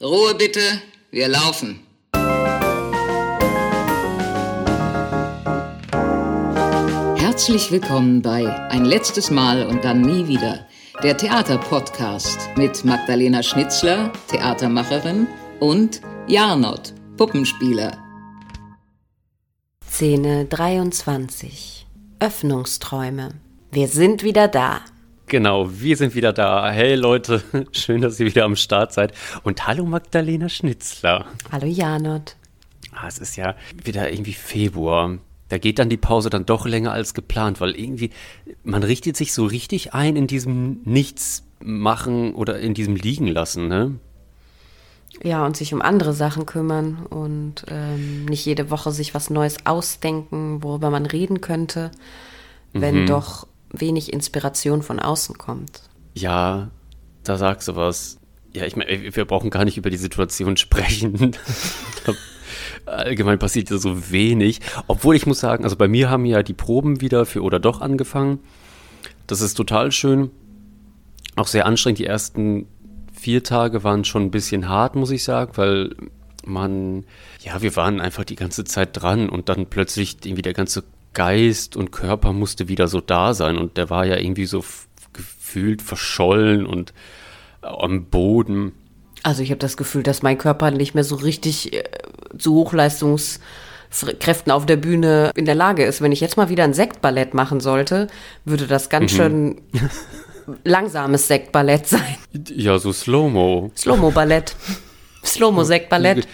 Ruhe bitte, wir laufen. Herzlich willkommen bei Ein letztes Mal und dann nie wieder, der Theaterpodcast mit Magdalena Schnitzler, Theatermacherin, und Jarnot, Puppenspieler. Szene 23. Öffnungsträume. Wir sind wieder da. Genau, wir sind wieder da. Hey Leute, schön, dass ihr wieder am Start seid. Und hallo Magdalena Schnitzler. Hallo Janot. Ah, es ist ja wieder irgendwie Februar. Da geht dann die Pause dann doch länger als geplant, weil irgendwie man richtet sich so richtig ein in diesem Nichts machen oder in diesem Liegen lassen, ne? Ja, und sich um andere Sachen kümmern und ähm, nicht jede Woche sich was Neues ausdenken, worüber man reden könnte, wenn mhm. doch wenig Inspiration von außen kommt. Ja, da sagst du was. Ja, ich meine, wir brauchen gar nicht über die Situation sprechen. Allgemein passiert ja so wenig. Obwohl ich muss sagen, also bei mir haben ja die Proben wieder für oder doch angefangen. Das ist total schön. Auch sehr anstrengend. Die ersten vier Tage waren schon ein bisschen hart, muss ich sagen, weil man, ja, wir waren einfach die ganze Zeit dran und dann plötzlich irgendwie der ganze Geist und Körper musste wieder so da sein und der war ja irgendwie so gefühlt verschollen und äh, am Boden. Also ich habe das Gefühl, dass mein Körper nicht mehr so richtig äh, zu Hochleistungskräften auf der Bühne in der Lage ist. Wenn ich jetzt mal wieder ein Sektballett machen sollte, würde das ganz mhm. schön langsames Sektballett sein. Ja, so Slow-Mo. Slow-Mo-Ballett. Slow-Mo-Sektballett.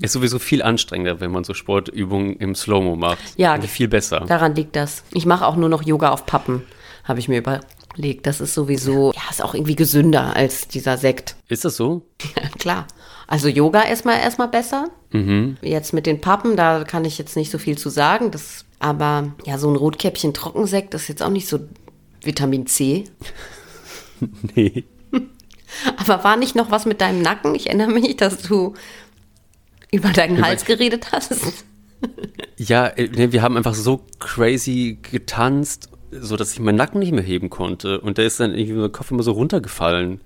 Ist sowieso viel anstrengender, wenn man so Sportübungen im Slow-Mo macht. Ja, viel besser. Daran liegt das. Ich mache auch nur noch Yoga auf Pappen, habe ich mir überlegt. Das ist sowieso, ja, ist auch irgendwie gesünder als dieser Sekt. Ist das so? Ja, klar. Also Yoga erstmal erstmal besser. Mhm. Jetzt mit den Pappen, da kann ich jetzt nicht so viel zu sagen. Das, aber ja, so ein Rotkäppchen Trockensekt ist jetzt auch nicht so Vitamin C. nee. Aber war nicht noch was mit deinem Nacken? Ich erinnere mich, dass du über deinen Hals geredet hast. ja, äh, wir haben einfach so crazy getanzt, so dass ich meinen Nacken nicht mehr heben konnte. Und der ist dann irgendwie mein Kopf immer so runtergefallen.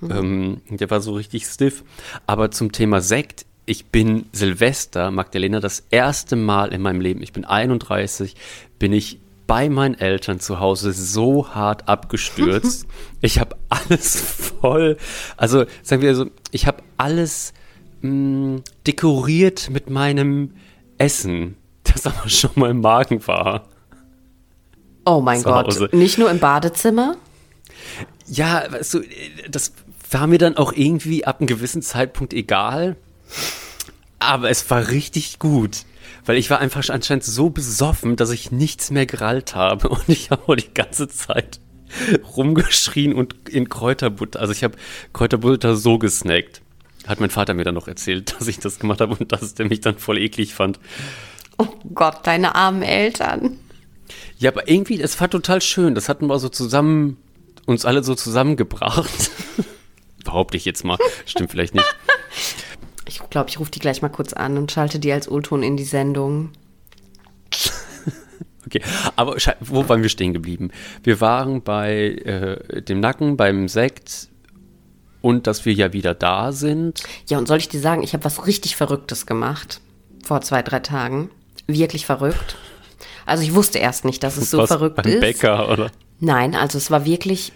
Mhm. Ähm, der war so richtig stiff. Aber zum Thema Sekt, ich bin Silvester, Magdalena, das erste Mal in meinem Leben, ich bin 31, bin ich bei meinen Eltern zu Hause so hart abgestürzt. ich habe alles voll, also sagen wir so, ich habe alles mh, mm, dekoriert mit meinem Essen, das aber schon mal im Magen war. Oh mein Gott, nicht nur im Badezimmer? Ja, weißt du, das war mir dann auch irgendwie ab einem gewissen Zeitpunkt egal. Aber es war richtig gut. Weil ich war einfach anscheinend so besoffen, dass ich nichts mehr gerallt habe. Und ich habe die ganze Zeit rumgeschrien und in Kräuterbutter. Also ich habe Kräuterbutter so gesnackt. Hat mein Vater mir dann noch erzählt, dass ich das gemacht habe und dass der mich dann voll eklig fand. Oh Gott, deine armen Eltern. Ja, aber irgendwie, das war total schön. Das hatten wir so zusammen, uns alle so zusammengebracht. Behaupte ich jetzt mal. Stimmt vielleicht nicht. Ich glaube, ich rufe die gleich mal kurz an und schalte die als O-Ton in die Sendung. Okay, aber wo waren wir stehen geblieben? Wir waren bei äh, dem Nacken, beim Sekt, und dass wir ja wieder da sind. Ja, und soll ich dir sagen, ich habe was richtig Verrücktes gemacht vor zwei, drei Tagen. Wirklich verrückt. Also ich wusste erst nicht, dass es so was verrückt beim ist. Bäcker, oder? Nein, also es war wirklich,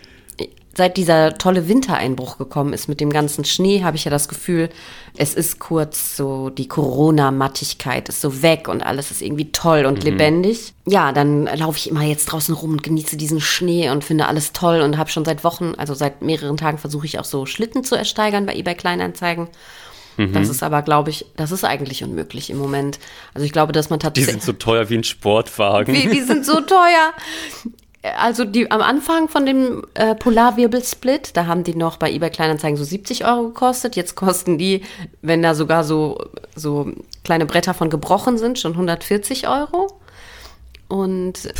seit dieser tolle Wintereinbruch gekommen ist mit dem ganzen Schnee, habe ich ja das Gefühl, es ist kurz so, die Corona-Mattigkeit ist so weg und alles ist irgendwie toll und mhm. lebendig. Ja, dann laufe ich immer jetzt draußen rum und genieße diesen Schnee und finde alles toll und habe schon seit Wochen, also seit mehreren Tagen versuche ich auch so Schlitten zu ersteigern bei eBay Kleinanzeigen. Mhm. Das ist aber, glaube ich, das ist eigentlich unmöglich im Moment. Also ich glaube, dass man tatsächlich. Die sind so teuer wie ein Sportwagen. Wie, die sind so teuer also die am Anfang von dem äh, Polarwirbelsplit, da haben die noch bei eBay Kleinanzeigen so 70 Euro gekostet. Jetzt kosten die, wenn da sogar so, so kleine Bretter von gebrochen sind, schon 140 Euro. Und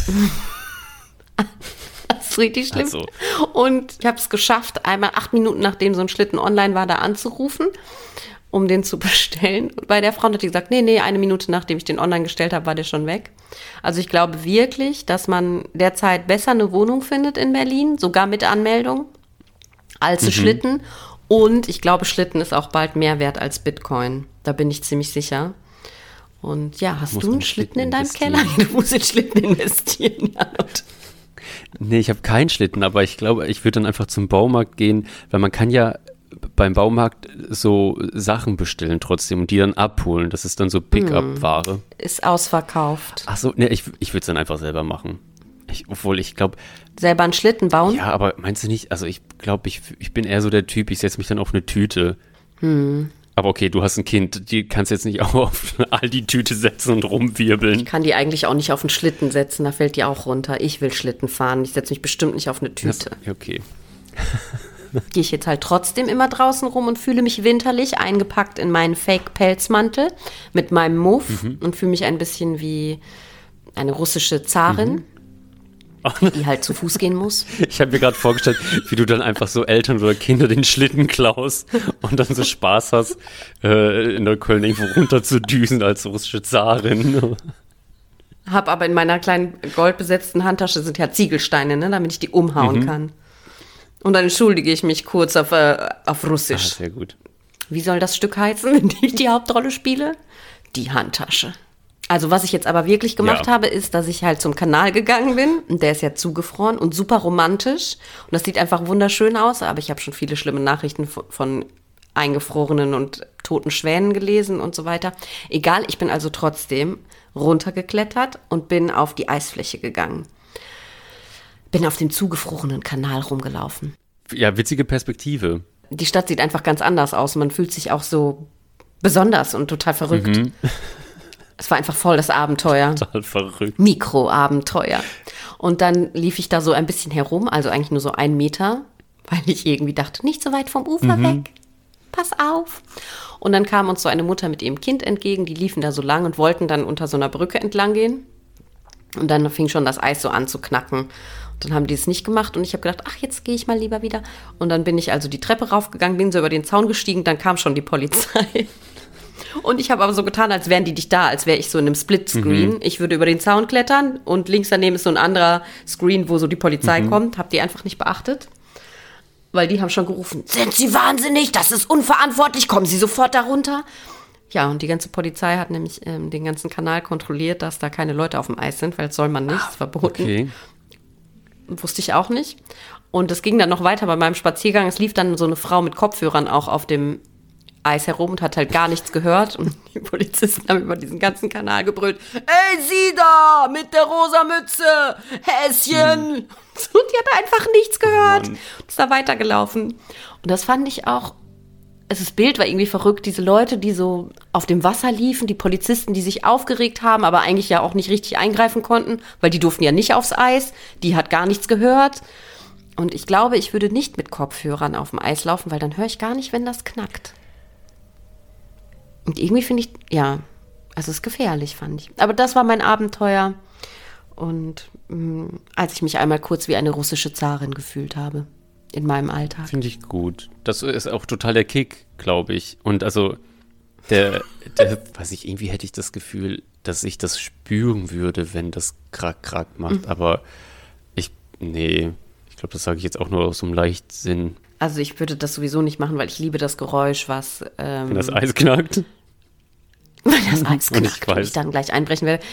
das ist richtig schlimm. Also. Und ich habe es geschafft, einmal acht Minuten nachdem so ein Schlitten online war, da anzurufen um den zu bestellen. Und bei der Frau hat die gesagt, nee, nee, eine Minute nachdem ich den online gestellt habe, war der schon weg. Also ich glaube wirklich, dass man derzeit besser eine Wohnung findet in Berlin, sogar mit Anmeldung, als mhm. Schlitten. Und ich glaube, Schlitten ist auch bald mehr wert als Bitcoin. Da bin ich ziemlich sicher. Und ja, hast du einen Schlitten Schlitten in deinem? Keller? Du musst in Schlitten investieren. Nee, ich habe keinen Schlitten, aber ich glaube, ich würde dann einfach zum Baumarkt gehen, weil man kann ja beim Baumarkt so Sachen bestellen trotzdem und die dann abholen. Das ist dann so Pickup-Ware. ist ausverkauft. Ach so, nee, ich, ich würde es dann einfach selber machen. Ich, obwohl ich glaube, Selber einen Schlitten bauen? ja, aber meinst du nicht, also ich glaube, ich, ich bin eher so der Typ, ich setze mich dann auf eine Tüte. Aber okay, du hast ein Kind, die kannst jetzt nicht auch auf all die Tüte setzen und rumwirbeln. kann die eigentlich auch nicht auf einen Schlitten setzen, da fällt die auch runter. Ich will Schlitten fahren, ich setze mich bestimmt nicht auf eine Tüte. Ja, okay. Gehe ich jetzt halt trotzdem immer draußen rum und fühle mich winterlich eingepackt in meinen Fake-Pelzmantel mit meinem Muff und fühle mich ein bisschen wie eine russische Zarin, die halt zu Fuß gehen muss. Ich habe mir gerade vorgestellt, wie du dann einfach so Eltern oder Kinder den Schlitten klaust und dann so Spaß hast, äh, in der Köln irgendwo runter zu düsen als russische Zarin. Hab aber in meiner kleinen goldbesetzten Handtasche sind ja Ziegelsteine, ne, damit ich die umhauen kann. Und dann entschuldige ich mich kurz auf, äh, auf Ah, Russisch. sehr gut. Wie soll das Stück heißen, wenn ich die Hauptrolle spiele? Die Handtasche. Also was ich jetzt aber wirklich gemacht Ja. habe, ist, dass ich halt zum Kanal gegangen bin. Und der ist ja zugefroren und super romantisch. Und das sieht einfach wunderschön aus. Aber ich habe schon viele schlimme Nachrichten von, von eingefrorenen und toten Schwänen gelesen und so weiter. Egal, ich bin also trotzdem runtergeklettert und bin auf die Eisfläche gegangen. Bin auf dem zugefrorenen Kanal rumgelaufen. Ja, witzige Perspektive. Die Stadt sieht einfach ganz anders aus. Man fühlt sich auch so besonders und total verrückt. Es war einfach voll das Abenteuer. Total verrückt. Mikroabenteuer. Und dann lief ich da so ein bisschen herum, also eigentlich nur so einen Meter, weil ich irgendwie dachte, nicht so weit vom Ufer weg. Pass auf. Und dann kam uns so eine Mutter mit ihrem Kind entgegen, die liefen da so lang und wollten dann unter so einer Brücke entlang gehen. Und dann fing schon das Eis so an zu knacken. Dann haben die es nicht gemacht und ich habe gedacht, ach, jetzt gehe ich mal lieber wieder. Und dann bin ich also die Treppe raufgegangen, bin so über den Zaun gestiegen, dann kam schon die Polizei. Und ich habe aber so getan, als wären die nicht da, als wäre ich so in einem Split-Screen. Ich würde über den Zaun klettern und links daneben ist so ein anderer Screen, wo so die Polizei kommt. Hab die einfach nicht beachtet. Weil die haben schon gerufen, sind Sie wahnsinnig, das ist unverantwortlich, kommen Sie sofort darunter. Ja, und die ganze Polizei hat nämlich ähm, den ganzen Kanal kontrolliert, dass da keine Leute auf dem Eis sind, weil das soll man nicht, ist verboten. Okay. Wusste ich auch nicht. Und es ging dann noch weiter bei meinem Spaziergang. Es lief dann so eine Frau mit Kopfhörern auch auf dem Eis herum und hat halt gar nichts gehört. Und die Polizisten haben über diesen ganzen Kanal gebrüllt: Ey, Sie da mit der rosa Mütze, Häschen! Und die hat einfach nichts gehört. Mann. Und ist da weitergelaufen. Und das fand ich auch. Es das Bild war irgendwie verrückt, diese Leute, die so auf dem Wasser liefen, die Polizisten, die sich aufgeregt haben, aber eigentlich ja auch nicht richtig eingreifen konnten, weil die durften ja nicht aufs Eis, die hat gar nichts gehört. Und ich glaube, ich würde nicht mit Kopfhörern auf dem Eis laufen, weil dann höre ich gar nicht, wenn das knackt. Und irgendwie finde ich, ja, also es ist gefährlich, fand ich. Aber das war mein Abenteuer. Und mh, als ich mich einmal kurz wie eine russische Zarin gefühlt habe in meinem Alltag. Finde ich gut. Das ist auch total der Kick, glaube ich. Und also, der, der, weiß ich, irgendwie hätte ich das Gefühl, dass ich das spüren würde, wenn das krack, krack macht. Aber ich, nee, ich glaube, das sage ich jetzt auch nur aus so einem Leichtsinn, Also ich würde das sowieso nicht machen, weil ich liebe das Geräusch, was ähm, wenn das Eis knackt. Das Eis ich knackt weiß. ich dann gleich einbrechen werde.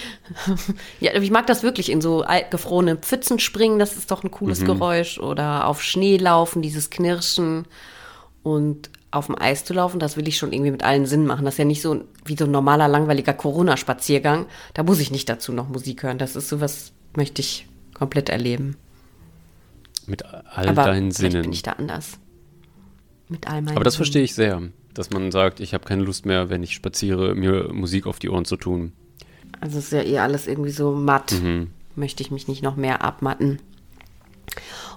ja, ich mag das wirklich in so gefrorene Pfützen springen, das ist doch ein cooles Mhm. Geräusch. Oder auf Schnee laufen, dieses Knirschen. Und auf dem Eis zu laufen, das will ich schon irgendwie mit allen Sinnen machen. Das ist ja nicht so wie so ein normaler, langweiliger Corona-Spaziergang. Da muss ich nicht dazu noch Musik hören. Das ist sowas, möchte ich komplett erleben. Mit all Aber deinen vielleicht bin Sinnen. ich da anders. Mit all meinen Aber das Sinnen. verstehe ich sehr, dass man sagt, ich habe keine Lust mehr, wenn ich spaziere, mir Musik auf die Ohren zu tun. Also es ist ja eh alles irgendwie so matt. Mhm. Möchte ich mich nicht noch mehr abmatten.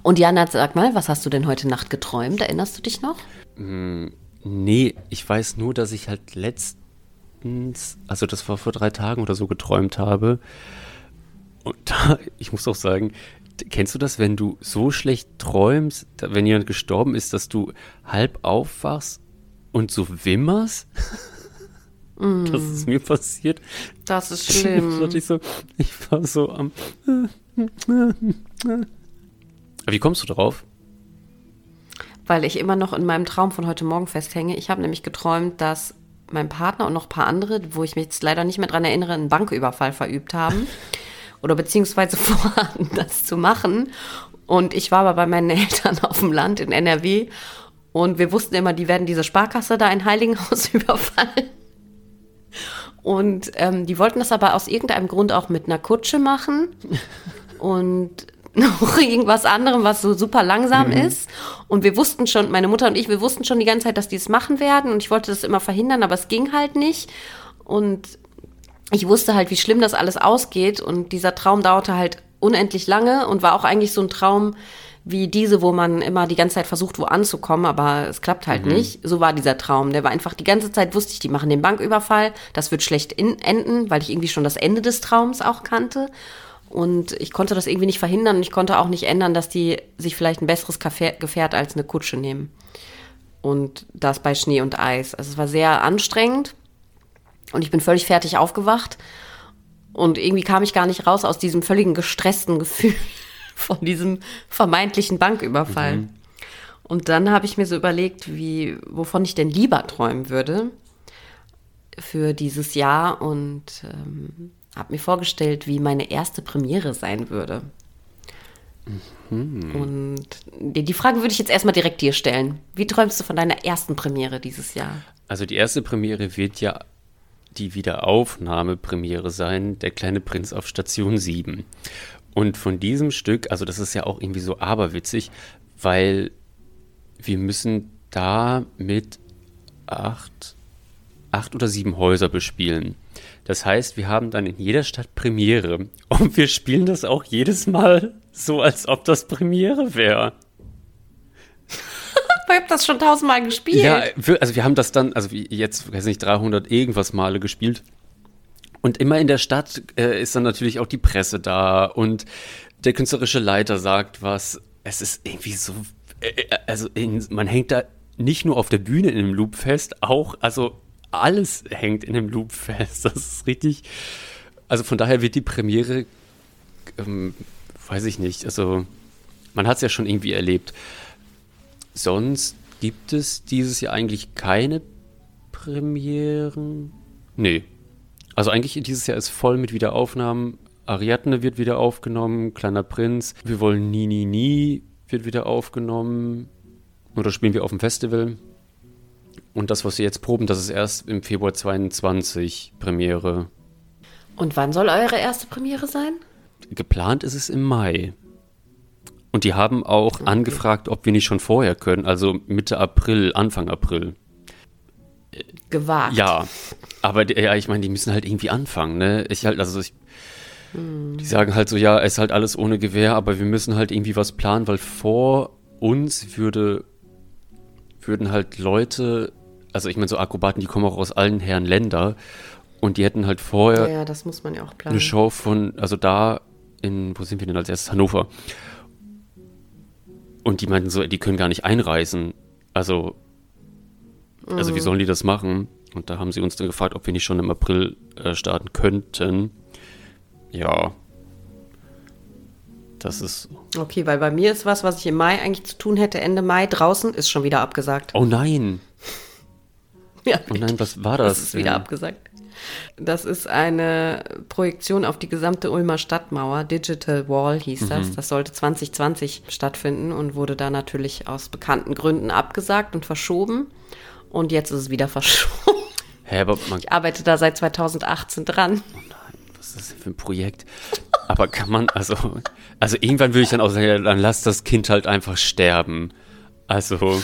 Und Jana, sag mal, was hast du denn heute Nacht geträumt? Erinnerst du dich noch? Nee, ich weiß nur, dass ich halt letztens, also das war vor drei Tagen oder so, geträumt habe. Und da, ich muss auch sagen, kennst du das, wenn du so schlecht träumst, wenn jemand gestorben ist, dass du halb aufwachst und so wimmerst? Das ist mir passiert. Das ist dachte ich, so, ich war so am. Wie kommst du drauf? weil ich immer noch in meinem Traum von heute Morgen festhänge. Ich habe nämlich geträumt, dass mein Partner und noch ein paar andere, wo ich mich jetzt leider nicht mehr dran erinnere, einen Banküberfall verübt haben. oder beziehungsweise vorhatten, das zu machen. Und ich war aber bei meinen Eltern auf dem Land in NRW und wir wussten immer, die werden diese Sparkasse da in Heiligenhaus überfallen. Und ähm, die wollten das aber aus irgendeinem Grund auch mit einer Kutsche machen und noch irgendwas anderem, was so super langsam mhm. ist. Und wir wussten schon, meine Mutter und ich, wir wussten schon die ganze Zeit, dass die es machen werden. Und ich wollte das immer verhindern, aber es ging halt nicht. Und ich wusste halt, wie schlimm das alles ausgeht. Und dieser Traum dauerte halt unendlich lange und war auch eigentlich so ein Traum wie diese, wo man immer die ganze Zeit versucht, wo anzukommen, aber es klappt halt mhm. nicht. So war dieser Traum. Der war einfach die ganze Zeit, wusste ich, die machen den Banküberfall. Das wird schlecht in, enden, weil ich irgendwie schon das Ende des Traums auch kannte. Und ich konnte das irgendwie nicht verhindern und ich konnte auch nicht ändern, dass die sich vielleicht ein besseres Gefährt als eine Kutsche nehmen. Und das bei Schnee und Eis. Also es war sehr anstrengend. Und ich bin völlig fertig aufgewacht. Und irgendwie kam ich gar nicht raus aus diesem völligen gestressten Gefühl von diesem vermeintlichen Banküberfall. Mhm. Und dann habe ich mir so überlegt, wie, wovon ich denn lieber träumen würde für dieses Jahr und ähm, habe mir vorgestellt, wie meine erste Premiere sein würde. Mhm. Und die Frage würde ich jetzt erstmal direkt dir stellen. Wie träumst du von deiner ersten Premiere dieses Jahr? Also die erste Premiere wird ja die Wiederaufnahmepremiere sein, Der kleine Prinz auf Station 7. Und von diesem Stück, also das ist ja auch irgendwie so aberwitzig, weil wir müssen da mit acht, acht oder sieben Häuser bespielen. Das heißt, wir haben dann in jeder Stadt Premiere. Und wir spielen das auch jedes Mal so, als ob das Premiere wäre. Ich habe das schon tausendmal gespielt. Ja, also wir haben das dann, also jetzt, weiß nicht, 300 irgendwas Male gespielt. Und immer in der Stadt äh, ist dann natürlich auch die Presse da und der künstlerische Leiter sagt was. Es ist irgendwie so, äh, äh also in, man hängt da nicht nur auf der Bühne in einem Loop fest, auch, also alles hängt in einem Loop fest. Das ist richtig. Also von daher wird die Premiere, ähm, weiß ich nicht, also man hat es ja schon irgendwie erlebt. Sonst gibt es dieses Jahr eigentlich keine Premieren. Nee. Also eigentlich dieses Jahr ist voll mit Wiederaufnahmen. Ariadne wird wieder aufgenommen, Kleiner Prinz. Wir wollen Nie, Nie, Nie wird wieder aufgenommen. Oder spielen wir auf dem Festival. Und das, was wir jetzt proben, das ist erst im Februar 22 Premiere. Und wann soll eure erste Premiere sein? Geplant ist es im Mai. Und die haben auch okay. angefragt, ob wir nicht schon vorher können, also Mitte April, Anfang April. Gewagt. Ja, aber ja, ich meine, die müssen halt irgendwie anfangen, ne? Ich halt, also ich, hm. die sagen halt so, ja, es ist halt alles ohne Gewehr, aber wir müssen halt irgendwie was planen, weil vor uns würde, würden halt Leute, also ich meine, so Akrobaten, die kommen auch aus allen Herren Länder und die hätten halt vorher ja, das muss man ja auch planen. eine Show von, also da in, wo sind wir denn als erstes? Hannover. Und die meinten so, die können gar nicht einreisen. Also, mhm. also wie mhm. sollen die das machen? Und da haben sie uns dann gefragt, ob wir nicht schon im April äh, starten könnten. Ja. Das ist. Okay, weil bei mir ist was, was ich im Mai eigentlich zu tun hätte, Ende Mai draußen, ist schon wieder abgesagt. Oh nein. ja, oh nein, was war das? Das ist wieder abgesagt. Das ist eine Projektion auf die gesamte Ulmer Stadtmauer. Digital Wall hieß mhm. das. Das sollte 2020 stattfinden und wurde da natürlich aus bekannten Gründen abgesagt und verschoben. Und jetzt ist es wieder verschoben. Hä, aber man ich arbeite da seit 2018 dran. Oh nein, was ist das denn für ein Projekt? Aber kann man, also, also irgendwann würde ich dann auch sagen, dann lass das Kind halt einfach sterben. Also.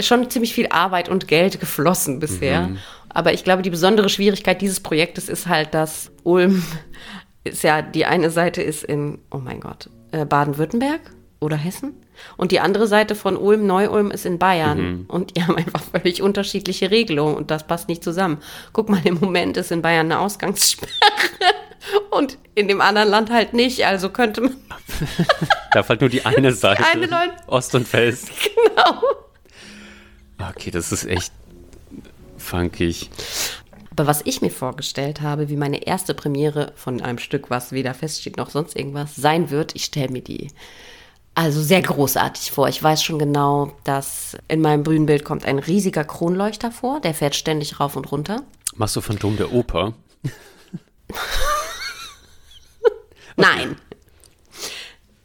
Schon ziemlich viel Arbeit und Geld geflossen bisher. Mhm. Aber ich glaube, die besondere Schwierigkeit dieses Projektes ist halt, dass Ulm ist ja, die eine Seite ist in, oh mein Gott, äh, Baden-Württemberg oder Hessen. Und die andere Seite von Ulm, Neu-Ulm ist in Bayern. Mhm. Und die haben einfach völlig unterschiedliche Regelungen und das passt nicht zusammen. Guck mal, im Moment ist in Bayern eine Ausgangssperre und in dem anderen Land halt nicht. Also könnte man. Darf halt nur die eine Seite. Die eine Leute. Ost und West. Genau. Okay, das ist echt funkig. Aber was ich mir vorgestellt habe, wie meine erste Premiere von einem Stück, was weder feststeht noch sonst irgendwas, sein wird, ich stelle mir die also sehr großartig vor. Ich weiß schon genau, dass in meinem Bühnenbild kommt ein riesiger Kronleuchter vor, der fährt ständig rauf und runter. Machst du Phantom der Oper? Nein.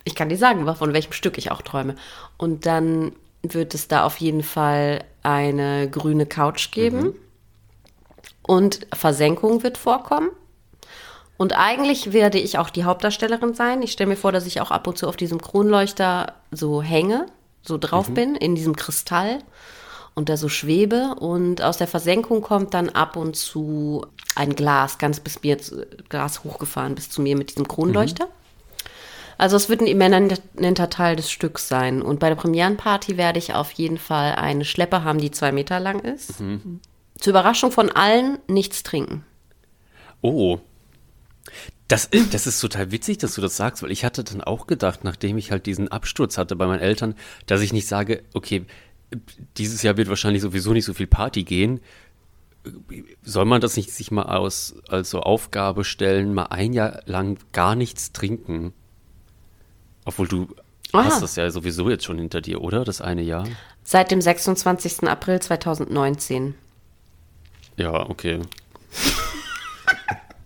Ich kann dir sagen, von welchem Stück ich auch träume. Und dann wird es da auf jeden Fall eine grüne Couch geben. Mhm. Und Versenkung wird vorkommen. Und eigentlich werde ich auch die Hauptdarstellerin sein. Ich stelle mir vor, dass ich auch ab und zu auf diesem Kronleuchter so hänge, so drauf mhm. bin, in diesem Kristall und da so schwebe. Und aus der Versenkung kommt dann ab und zu ein Glas, ganz bis mir, Glas hochgefahren bis zu mir mit diesem Kronleuchter. Mhm. Also es wird ein immanenter Teil des Stücks sein. Und bei der Premierenparty werde ich auf jeden Fall eine Schleppe haben, die zwei Meter lang ist. Mhm. Zur Überraschung von allen nichts trinken. Oh. Das, das ist total witzig, dass du das sagst, weil ich hatte dann auch gedacht, nachdem ich halt diesen Absturz hatte bei meinen Eltern, dass ich nicht sage, okay, dieses Jahr wird wahrscheinlich sowieso nicht so viel Party gehen. Soll man das nicht sich mal aus, als so Aufgabe stellen, mal ein Jahr lang gar nichts trinken? Obwohl du Aha. hast das ja sowieso jetzt schon hinter dir, oder? Das eine Jahr? Seit dem 26. April 2019. Ja, okay.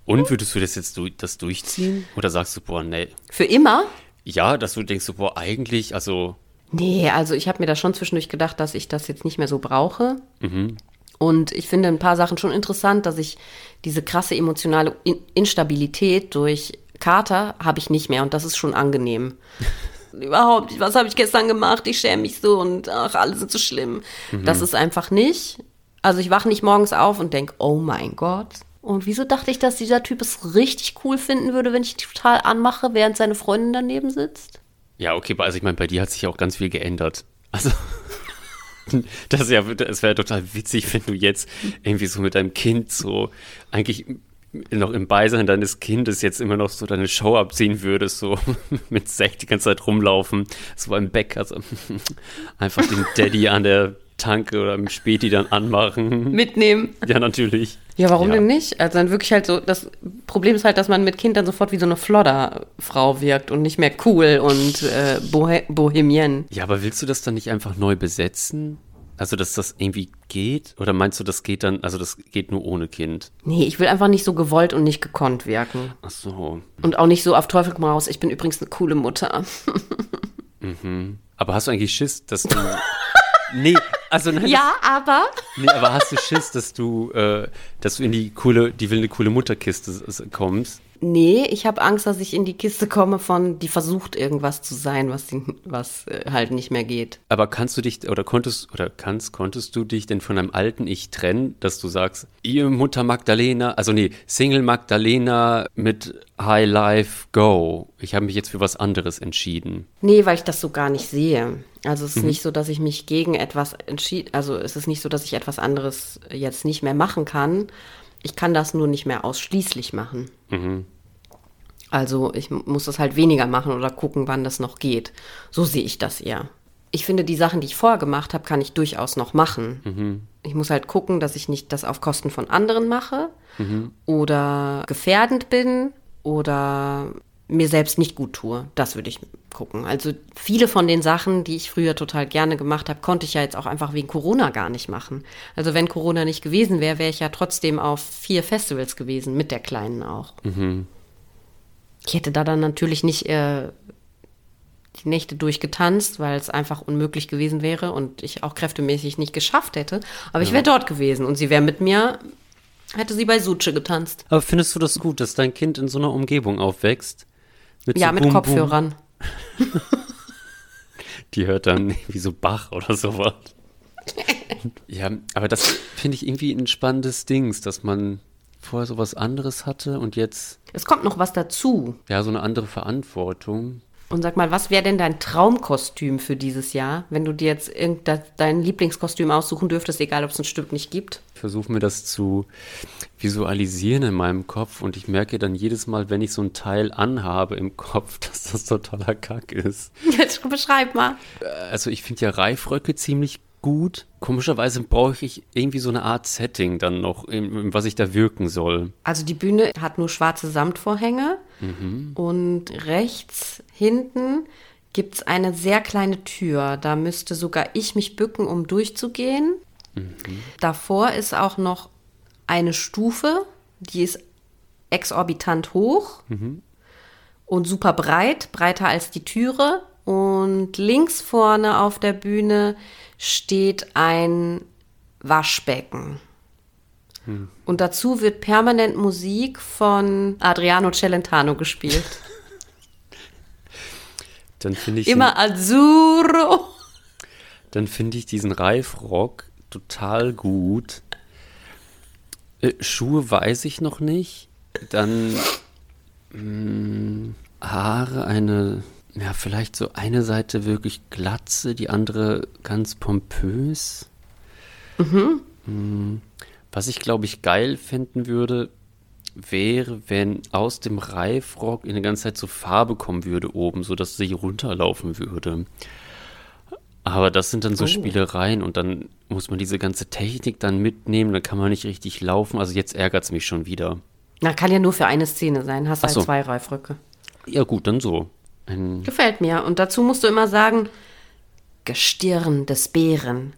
Und würdest du das jetzt du, das durchziehen? Oder sagst du, boah, nee. Für immer? Ja, dass du denkst, boah, eigentlich, also. Nee, also ich habe mir da schon zwischendurch gedacht, dass ich das jetzt nicht mehr so brauche. Mhm. Und ich finde ein paar Sachen schon interessant, dass ich diese krasse emotionale Instabilität durch Kater habe ich nicht mehr und das ist schon angenehm. Überhaupt, was habe ich gestern gemacht? Ich schäme mich so und ach, alle sind so schlimm. Mhm. Das ist einfach nicht. Also ich wache nicht morgens auf und denke, oh mein Gott. Und wieso dachte ich, dass dieser Typ es richtig cool finden würde, wenn ich total anmache, während seine Freundin daneben sitzt? Ja, okay, also ich meine, bei dir hat sich ja auch ganz viel geändert. Also das, ja, das wäre total witzig, wenn du jetzt irgendwie so mit deinem Kind so eigentlich noch im Beisein deines Kindes jetzt immer noch so deine Show abziehen würdest, so mit Sekt die ganze Zeit rumlaufen, so beim Bäcker, also einfach den Daddy an der Tanke oder im Späti dann anmachen. Mitnehmen. Ja, natürlich. Ja, warum ja. denn nicht? Also dann wirklich halt so, das Problem ist halt, dass man mit Kind dann sofort wie so eine Flodderfrau wirkt und nicht mehr cool und äh, Bohe Bohemien. Ja, aber willst du das dann nicht einfach neu besetzen? Also, dass das irgendwie geht? Oder meinst du, das geht dann, also das geht nur ohne Kind? Nee, ich will einfach nicht so gewollt und nicht gekonnt wirken. Ach so. Und auch nicht so auf Teufel komm raus, ich bin übrigens eine coole Mutter. mhm. Aber hast du eigentlich Schiss, dass du. nee, also nein, Ja, aber. Nee, aber hast du Schiss, dass du, äh, dass du in die coole, die will eine coole Mutterkiste kommst? Nee, ich habe Angst, dass ich in die Kiste komme von, die versucht irgendwas zu sein, was, die, was äh, halt nicht mehr geht. Aber kannst du dich oder konntest oder kannst konntest du dich denn von einem alten Ich trennen, dass du sagst, ihr Mutter Magdalena, also nee, Single Magdalena mit High Life Go. Ich habe mich jetzt für was anderes entschieden. Nee, weil ich das so gar nicht sehe. Also es ist mhm. nicht so, dass ich mich gegen etwas entschieden, also es ist nicht so, dass ich etwas anderes jetzt nicht mehr machen kann. Ich kann das nur nicht mehr ausschließlich machen. Mhm. Also ich muss das halt weniger machen oder gucken, wann das noch geht. So sehe ich das eher. Ich finde, die Sachen, die ich vorher gemacht habe, kann ich durchaus noch machen. Mhm. Ich muss halt gucken, dass ich nicht das auf Kosten von anderen mache mhm. oder gefährdend bin oder mir selbst nicht gut tue. Das würde ich gucken. Also viele von den Sachen, die ich früher total gerne gemacht habe, konnte ich ja jetzt auch einfach wegen Corona gar nicht machen. Also wenn Corona nicht gewesen wäre, wäre ich ja trotzdem auf vier Festivals gewesen, mit der Kleinen auch. Mhm. Ich hätte da dann natürlich nicht äh, die Nächte durchgetanzt, weil es einfach unmöglich gewesen wäre und ich auch kräftemäßig nicht geschafft hätte. Aber ja. ich wäre dort gewesen und sie wäre mit mir hätte sie bei Suche getanzt. Aber findest du das gut, dass dein Kind in so einer Umgebung aufwächst, mit ja, so mit Boom, Kopfhörern. Boom. Die hört dann wie so Bach oder sowas. ja, aber das finde ich irgendwie ein spannendes Ding, dass man vorher sowas anderes hatte und jetzt. Es kommt noch was dazu. Ja, so eine andere Verantwortung. Und sag mal, was wäre denn dein Traumkostüm für dieses Jahr, wenn du dir jetzt dein Lieblingskostüm aussuchen dürftest, egal ob es ein Stück nicht gibt? Ich versuche mir das zu visualisieren in meinem Kopf und ich merke dann jedes Mal, wenn ich so ein Teil anhabe im Kopf, dass das totaler Kack ist. Jetzt beschreib mal. Also ich finde ja Reifröcke ziemlich gut. Komischerweise brauche ich irgendwie so eine Art Setting dann noch, in, was ich da wirken soll. Also die Bühne hat nur schwarze Samtvorhänge mhm. und rechts hinten gibt es eine sehr kleine Tür. Da müsste sogar ich mich bücken, um durchzugehen. Davor ist auch noch eine Stufe, die ist exorbitant hoch und super breit, breiter als die Türe. Und links vorne auf der Bühne steht ein Waschbecken. Und dazu wird permanent Musik von Adriano Celentano gespielt. Dann finde ich, Immer Azzurro. dann finde ich diesen Reifrock total gut. Äh, Schuhe weiß ich noch nicht. Dann mh, Haare, eine, ja, vielleicht so eine Seite wirklich glatze, die andere ganz pompös. Mhm. Was ich, glaube ich, geil finden würde, wäre, wenn aus dem Reifrock in der ganze Zeit so Farbe kommen würde oben, sodass sie runterlaufen würde. Aber das sind dann so Oh. Spielereien und dann muss man diese ganze Technik dann mitnehmen, dann kann man nicht richtig laufen. Also jetzt ärgert es mich schon wieder. Na, kann ja nur für eine Szene sein. Hast halt so. zwei Reifröcke. Ja gut, dann so. Ein, Gefällt mir. Und dazu musst du immer sagen, Gestirn des Bären,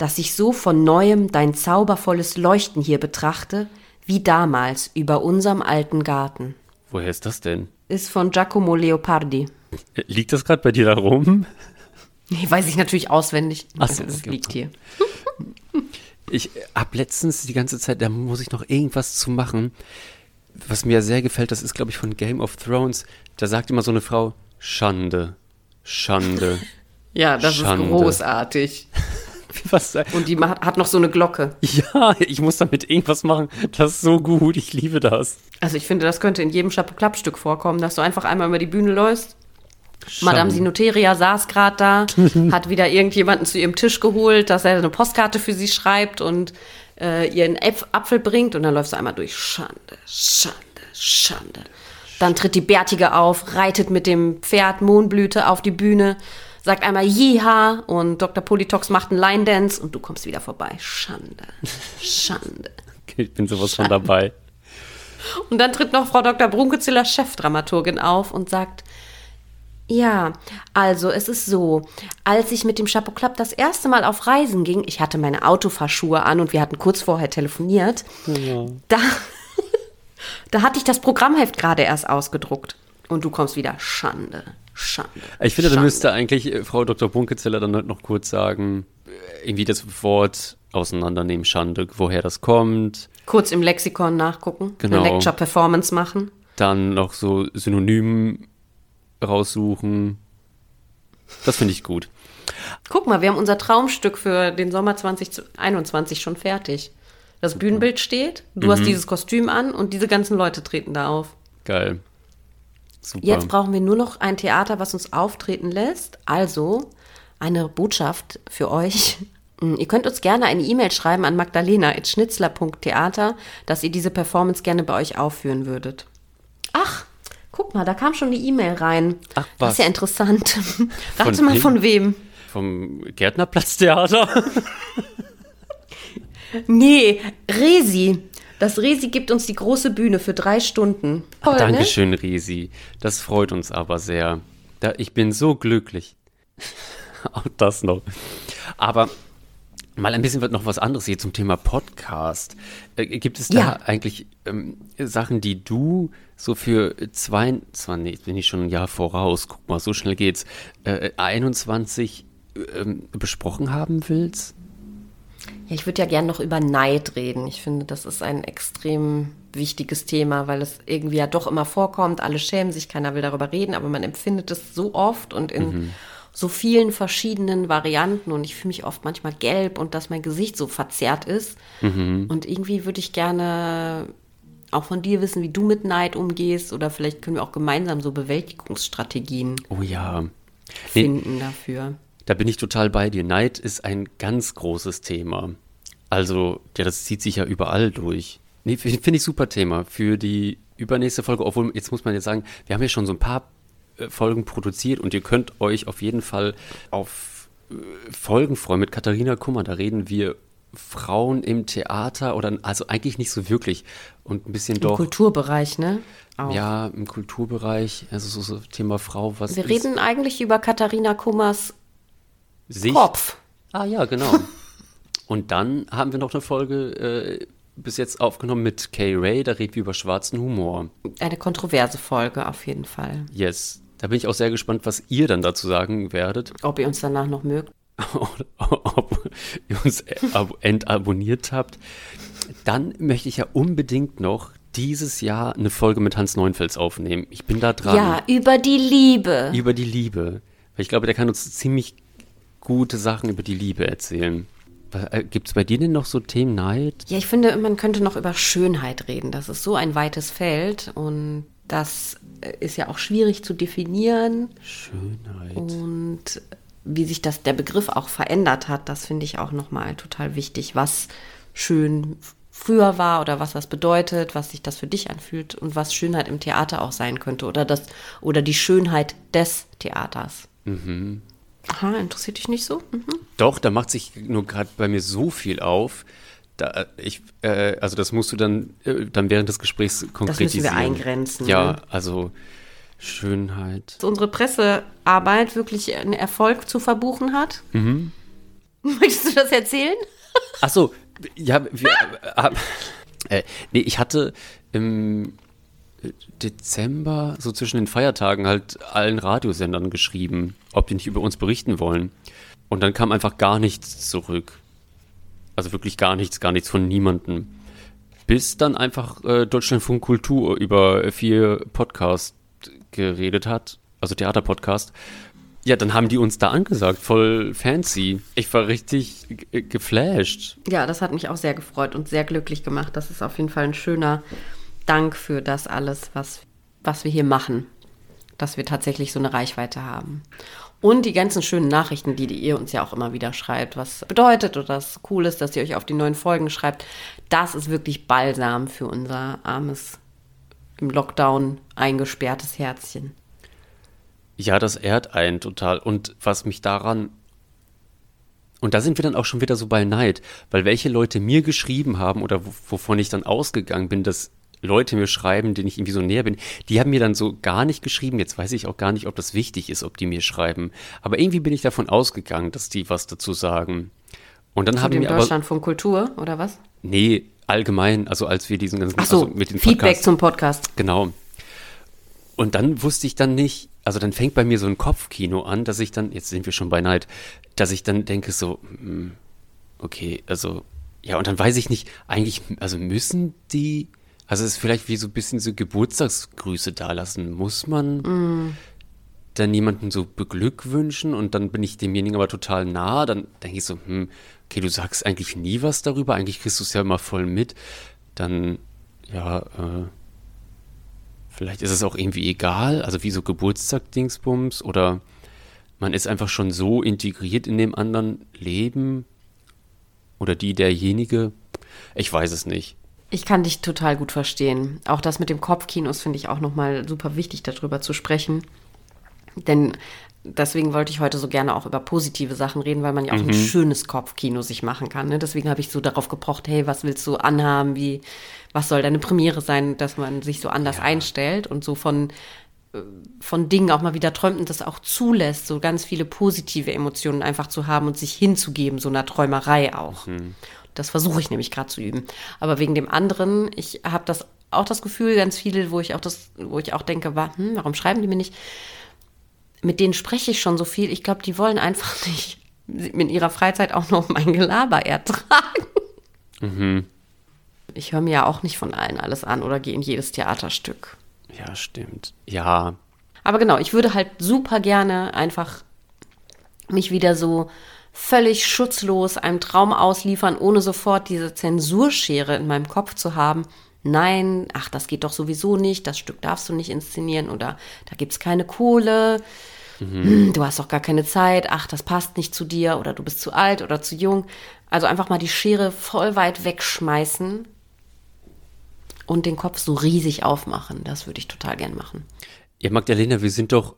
dass ich so von neuem dein zaubervolles Leuchten hier betrachte, wie damals über unserem alten Garten. woher ist das denn? Ist von Giacomo Leopardi. Liegt das gerade bei dir da rum? Nee, weiß ich natürlich auswendig. Ach so, das okay. liegt hier. Ich hab letztens die ganze Zeit, da muss ich noch irgendwas zu machen. Was mir sehr gefällt, das ist, glaube ich, von Game of Thrones. Da sagt immer so eine Frau, Schande, Schande. Ja, das Schande. ist großartig. Was? Und die hat, noch so eine Glocke. Ja, ich muss damit irgendwas machen. Das ist so gut, ich liebe das. Also ich finde, das könnte in jedem Chapeau-Klapp-Stück vorkommen, dass du einfach einmal über die Bühne läufst. Madame Sinoteria saß gerade da, hat wieder irgendjemanden zu ihrem Tisch geholt, dass er eine Postkarte für sie schreibt und äh, ihr einen Äpf Apfel bringt und dann läufst du einmal durch. Schande, Schande, Schande. Dann tritt die Bärtige auf, reitet mit dem Pferd Mohnblüte auf die Bühne, sagt einmal Jiha und Dr. Politox macht einen Line Dance und du kommst wieder vorbei. Schande, Schande. Ich bin sowas von dabei. Und dann tritt noch Frau Dr. Brunkeziller, Chefdramaturgin, auf und sagt, ja, also es ist so, als ich mit dem Chapeau Club das erste Mal auf Reisen ging, ich hatte meine Autofahrschuhe an und wir hatten kurz vorher telefoniert, da, da hatte ich das Programmheft gerade erst ausgedruckt. Und du kommst wieder, Schande, Schande. Ich finde, da müsste eigentlich äh, Frau Dr. Bunkezeller dann halt noch kurz sagen, äh, irgendwie das Wort auseinandernehmen, Schande, woher das kommt. Kurz im Lexikon nachgucken, Genau. eine Lecture-Performance machen. Dann noch so Synonym raussuchen. Das finde ich gut. Guck mal, wir haben unser Traumstück für den Sommer 2021 schon fertig. Das Bühnenbild steht, du hast dieses Kostüm an und diese ganzen Leute treten da auf. Geil. Super. Jetzt brauchen wir nur noch ein Theater, was uns auftreten lässt. Also eine Botschaft für euch. Mm, Ihr könnt uns gerne eine E-Mail schreiben an magdalena.schnitzler.theater, dass ihr diese Performance gerne bei euch aufführen würdet. Ach, guck mal, da kam schon die E-Mail rein. Ach, Das was? ist ja interessant. Rate mal wem? von wem. Vom Gärtnerplatztheater. Nee, Resi. Das Resi gibt uns die große Bühne für drei Stunden. Toll, ne? Dankeschön, Risi. Das freut uns aber sehr. Da, ich bin so glücklich. Auch das noch. Aber mal ein bisschen wird noch was anderes hier zum Thema Podcast. Äh, gibt es da Ja. eigentlich ähm, Sachen, die du so für zwei, zwar nee, jetzt bin ich schon ein Jahr voraus, guck mal, so schnell geht's, äh, 21 ähm, besprochen haben willst? Ja, ich würde ja gerne noch über Neid reden. Ich finde, das ist ein extrem wichtiges Thema, weil es irgendwie ja doch immer vorkommt. Alle schämen sich, keiner will darüber reden, aber man empfindet es so oft und in so vielen verschiedenen Varianten und ich fühle mich oft manchmal gelb und dass mein Gesicht so verzerrt ist. Und irgendwie würde ich gerne auch von dir wissen, wie du mit Neid umgehst oder vielleicht können wir auch gemeinsam so Bewältigungsstrategien Oh ja. Nee, finden dafür. Da bin ich total bei dir. Neid ist ein ganz großes Thema. Also, ja, das zieht sich ja überall durch. Nee, finde find ich super Thema für die übernächste Folge. Obwohl, jetzt muss man jetzt sagen, wir haben ja schon so ein paar äh, Folgen produziert und ihr könnt euch auf jeden Fall auf äh, Folgen freuen mit Katharina Kummer. Da reden wir Frauen im Theater oder also eigentlich nicht so wirklich und ein bisschen Im doch Kulturbereich, ne? Auch. ja im Kulturbereich also so, so Thema Frau was Wir ist reden eigentlich über Katharina Kummers Sicht? Kopf. Ah ja genau und dann haben wir noch eine Folge äh, bis jetzt aufgenommen mit Kay Ray da reden wir über schwarzen Humor Eine kontroverse Folge auf jeden Fall. yes da bin ich auch sehr gespannt was ihr dann dazu sagen werdet Ob ihr uns danach noch mögt. oder ob ihr uns ab- entabonniert habt, dann möchte ich ja unbedingt noch dieses Jahr eine Folge mit Hans Neunfels aufnehmen. Ich bin da dran. Ja, über die Liebe. Über die Liebe. Weil ich glaube, der kann uns ziemlich gute Sachen über die Liebe erzählen. Gibt es bei dir denn noch so Themen Neid? Ja, ich finde, man könnte noch über Schönheit reden. Das ist so ein weites Feld und das äh, ist ja auch schwierig zu definieren Schönheit. und wie sich das der Begriff auch verändert hat, das finde ich auch nochmal total wichtig, was schön früher war oder was das bedeutet, was sich das für dich anfühlt und was Schönheit im Theater auch sein könnte oder das oder die Schönheit des Theaters. Aha, interessiert dich nicht so? Mhm. Doch, da macht sich nur gerade bei mir so viel auf. Da, ich, äh, also das musst du dann, äh, dann während des Gesprächs konkretisieren. eingrenzen, Ja, ne? also Schönheit. dass unsere Pressearbeit wirklich einen Erfolg zu verbuchen hat. Möchtest du das erzählen? Ach so, ja, wir, äh, äh, nee, ich hatte im Dezember, so zwischen den Feiertagen, halt allen Radiosendern geschrieben, ob die nicht über uns berichten wollen. Und dann kam einfach gar nichts zurück. Also wirklich gar nichts, gar nichts von niemandem. Bis dann einfach äh, Deutschlandfunk Kultur über vier Podcast geredet hat, also Theaterpodcast. Ja, dann haben die uns da angesagt, voll fancy. Ich war richtig ge- geflasht. Ja, das hat mich auch sehr gefreut und sehr glücklich gemacht. Das ist auf jeden Fall ein schöner Dank für das alles, was, was wir hier machen. Dass wir tatsächlich so eine Reichweite haben. Und die ganzen schönen Nachrichten, die, die ihr uns ja auch immer wieder schreibt, was bedeutet oder das cool ist, dass ihr euch auf die neuen Folgen schreibt. Das ist wirklich Balsam für unser armes, im Lockdown eingesperrtes Herzchen. Ja, das ehrt einen total. Und was mich daran. Und da sind wir dann auch schon wieder so bei Neid, weil welche Leute mir geschrieben haben oder wo- wovon ich dann ausgegangen bin, dass Leute mir schreiben, denen ich irgendwie so näher bin, die haben mir dann so gar nicht geschrieben. Jetzt weiß ich auch gar nicht, ob das wichtig ist, ob die mir schreiben. Aber irgendwie bin ich davon ausgegangen, dass die was dazu sagen. Und dann Zu haben dem mir aber. Deutschlandfunk Kultur, oder was? Nee, allgemein, also als wir diesen ganzen. Ach so, also mit den Feedback Podcasts- zum Podcast. Genau. Und dann wusste ich dann nicht, also dann fängt bei mir so ein Kopfkino an, dass ich dann, jetzt sind wir schon bei Neid, dass ich dann denke so, hm, okay, also, ja, und dann weiß ich nicht, eigentlich, also müssen die, also es ist vielleicht wie so ein bisschen so Geburtstagsgrüße dalassen. Muss man dann jemanden so beglückwünschen und dann bin ich demjenigen aber total nah, dann denke ich so, hm, okay, du sagst eigentlich nie was darüber, eigentlich kriegst du es ja immer voll mit, dann, ja, äh, vielleicht ist es auch irgendwie egal, also wie so Geburtstag-Dingsbums oder man ist einfach schon so integriert in dem anderen Leben oder die derjenige, ich weiß es nicht. Ich kann dich total gut verstehen. Auch das mit dem Kopfkinos finde ich auch nochmal super wichtig, darüber zu sprechen. Denn deswegen wollte ich heute so gerne auch über positive Sachen reden, weil man ja auch ein schönes Kopfkino sich machen kann. Ne? Deswegen habe ich so darauf gepocht, hey, was willst du anhaben? Wie, was soll deine Premiere sein, dass man sich so anders einstellt und so von, äh, von Dingen auch mal wieder träumt und das auch zulässt, so ganz viele positive Emotionen einfach zu haben und sich hinzugeben, so einer Träumerei auch. Das versuche ich nämlich gerade zu üben. Aber wegen dem anderen, ich habe das auch das Gefühl, ganz viele, wo ich auch das, wo ich auch denke, wa, hm, warum schreiben die mir nicht? Mit denen spreche ich schon so viel. Ich glaube, die wollen einfach nicht in ihrer Freizeit auch noch mein Gelaber ertragen. Ich höre mir ja auch nicht von allen alles an oder gehe in jedes Theaterstück. Ja, stimmt. Ja, Aber genau, ich würde halt super gerne einfach mich wieder so völlig schutzlos einem Traum ausliefern, ohne sofort diese Zensurschere in meinem Kopf zu haben. Nein, ach, das geht doch sowieso nicht, das Stück darfst du nicht inszenieren oder da gibt's keine Kohle, hm, du hast doch gar keine Zeit, ach, das passt nicht zu dir oder du bist zu alt oder zu jung. Also einfach mal die Schere voll weit wegschmeißen und den Kopf so riesig aufmachen. Das würde ich total gern machen. Ja, Magdalena, wir sind doch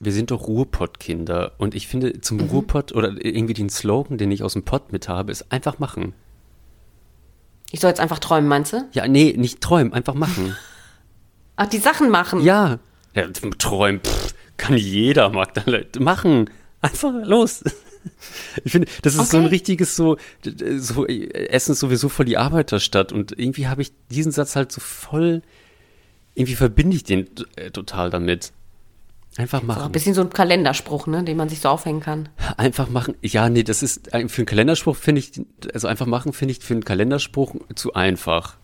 wir sind doch Ruhrpott-Kinder. Und ich finde, zum Mhm. Ruhrpott oder irgendwie den Slogan, den ich aus dem Pott mit habe, ist einfach machen. Ich soll jetzt einfach träumen, meinst du? Ja, nee, nicht träumen, einfach machen. Ach, die Sachen machen. ja. ja träumen, pff, kann jeder, Magdalena. Machen. Einfach los. Ich finde, das ist so ein Okay. richtiges so, so, Essen ist sowieso voll die Arbeiterstadt und irgendwie habe ich diesen Satz halt so voll, irgendwie verbinde ich den äh, total damit. Einfach So ein machen. bisschen so ein Kalenderspruch, ne, den man sich so aufhängen kann. Einfach machen. Ja, nee, das ist für einen Kalenderspruch finde ich, also einfach machen finde ich für einen Kalenderspruch zu einfach.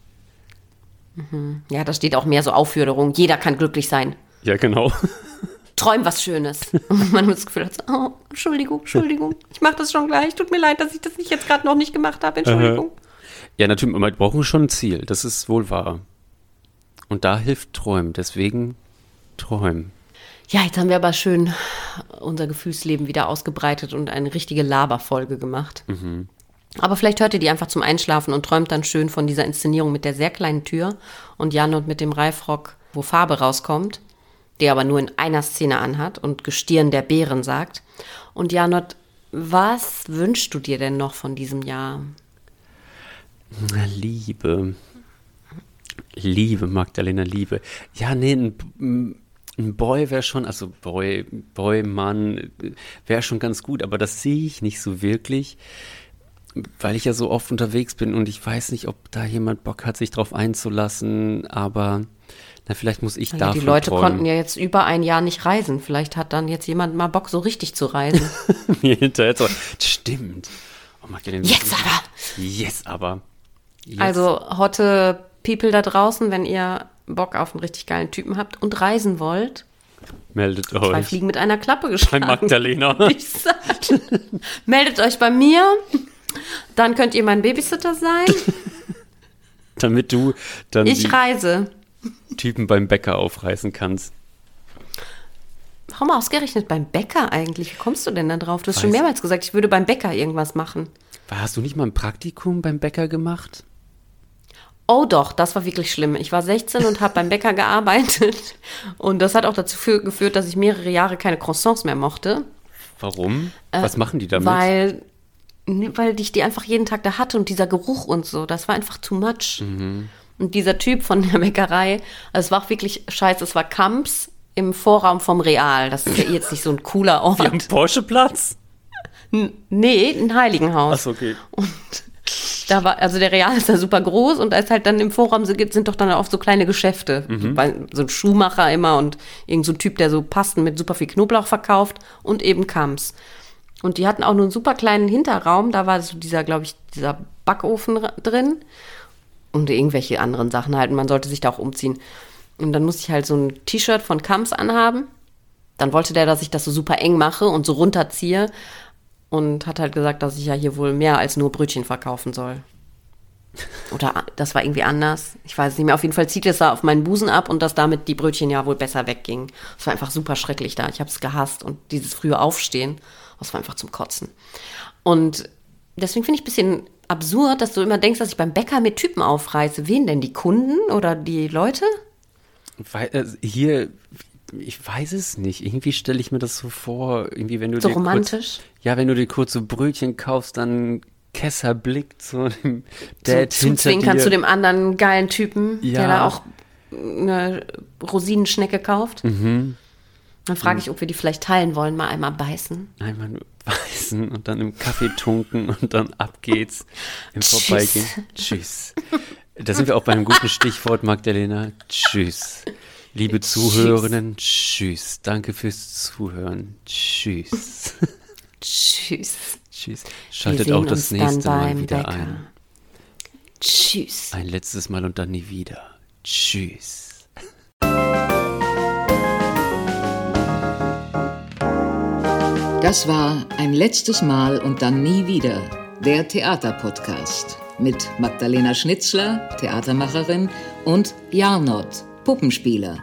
Ja, da steht auch mehr so Aufforderung. Jeder kann glücklich sein. Ja, genau. Träum was Schönes. Und man das Gefühl hat, so, oh, Entschuldigung, Entschuldigung. Ich mache das schon gleich. Tut mir leid, dass ich das nicht jetzt gerade noch nicht gemacht habe. Entschuldigung. Ja, natürlich, wir brauchen schon ein Ziel. Das ist wohl wahr. Und da hilft Träumen. Deswegen träumen. Ja, jetzt haben wir aber schön unser Gefühlsleben wieder ausgebreitet und eine richtige Laberfolge gemacht. Aber vielleicht hört ihr die einfach zum Einschlafen und träumt dann schön von dieser Inszenierung mit der sehr kleinen Tür und Jan und mit dem Reifrock, wo Farbe rauskommt, der aber nur in einer Szene anhat und Gestirn der Bären sagt. Und Janot, was wünschst du dir denn noch von diesem Jahr? Liebe. Liebe, Magdalena, Liebe. Ja, nee, ein, ein Boy wäre schon, also Boy, Boy, Mann, wäre schon ganz gut, aber das sehe ich nicht so wirklich, weil ich ja so oft unterwegs bin und ich weiß nicht, ob da jemand Bock hat, sich drauf einzulassen, aber na, vielleicht muss ich Ja, dafür die Leute träumen. konnten ja jetzt über ein Jahr nicht reisen. Vielleicht hat dann jetzt jemand mal Bock, so richtig zu reisen. mir hinterher so, stimmt. Oh, Magdalena, Jetzt aber! Yes, aber. Jetzt. Also, hotte People da draußen, wenn ihr Bock auf einen richtig geilen Typen habt und reisen wollt, meldet zwei euch. Fliegen mit einer Klappe Bei geschlagen. Magdalena. ich sag. Meldet euch bei mir, dann könnt ihr mein Babysitter sein. Damit du dann Ich reise. Typen beim Bäcker aufreißen kannst. Warum ausgerechnet beim Bäcker eigentlich? Wie kommst du denn da drauf? Du hast schon Weiß- mehrmals gesagt, ich würde beim Bäcker irgendwas machen. Hast du nicht mal ein Praktikum beim Bäcker gemacht? Oh doch, das war wirklich schlimm. Ich war 16 und habe beim Bäcker gearbeitet. Und das hat auch dazu fü- geführt, dass ich mehrere Jahre keine Croissants mehr mochte. Warum? Was machen die damit? Äh, Weil, nee, weil ich die einfach jeden Tag da hatte und dieser Geruch und so, das war einfach too much. Mhm. Und dieser Typ von der Bäckerei, also es war auch wirklich scheiße, es war Kamps im Vorraum vom Real. Das ist ja jetzt nicht so ein cooler Ort. Am Porscheplatz? Nee, ein Heiligenhaus. Achso, okay. Da war, also der Real ist da super groß und da ist halt dann im Vorraum so sind doch dann oft so kleine Geschäfte. Weil So ein Schuhmacher immer und irgend so ein Typ, der so Pasten mit super viel Knoblauch verkauft und eben Kamps. Und die hatten auch nur einen super kleinen Hinterraum, da war so dieser, glaube ich, dieser Backofen drin und irgendwelche anderen Sachen halt. Und man sollte sich da auch umziehen. Und dann musste ich halt so ein T-Shirt von Kamps anhaben. Dann wollte der, dass ich das so super eng mache und so runterziehe. Und hat halt gesagt, dass ich ja hier wohl mehr als nur Brötchen verkaufen soll. Oder das war irgendwie anders. Ich weiß es nicht mehr. Auf jeden Fall zieht es da auf meinen Busen ab und dass damit die Brötchen ja wohl besser weggingen. Es war einfach super schrecklich da. Ich habe es gehasst. Und dieses frühe Aufstehen, das war einfach zum Kotzen. Und deswegen finde ich ein bisschen absurd, dass du immer denkst, dass ich beim Bäcker mit Typen aufreiße. Wen denn? Die Kunden oder die Leute? Weil, äh, hier, ich weiß es nicht. Irgendwie stelle ich mir das so vor, irgendwie, wenn du So dir romantisch? Kurz, ja, wenn du dir kurz so Brötchen kaufst, dann Kesser blickt zu dem Dad so hinter zuzwinkern dir. zu dem anderen geilen Typen, Ja. der da auch eine Rosinenschnecke kauft. Mhm. Dann frage ich, ob wir die vielleicht teilen wollen, mal einmal beißen. Einmal nur beißen und dann im Kaffee tunken und dann ab geht's im Tschüss. Vorbeigehen. Tschüss. Da sind wir auch bei einem guten Stichwort, Magdalena. Tschüss. Liebe Zuhörerinnen, tschüss. Danke fürs Zuhören. Tschüss. Tschüss. Tschüss. Schaltet auch das nächste Mal wieder Bäcker. ein. Tschüss. Ein letztes Mal und dann nie wieder. Tschüss. Das war ein letztes Mal und dann nie wieder. Der Theaterpodcast mit Magdalena Schnitzler, Theatermacherin, und Jarnot, Puppenspieler.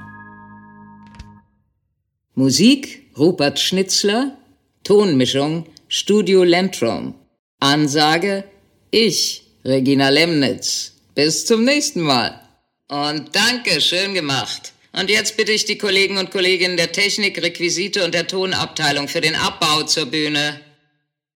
Musik Rupert Schnitzler, Tonmischung Studio Lentrum. Ansage ich, Regina Lemnitz. Bis zum nächsten Mal. Und danke, schön gemacht. Und jetzt bitte ich die Kollegen und Kolleginnen der Technik, Requisite und der Tonabteilung für den Abbau zur Bühne.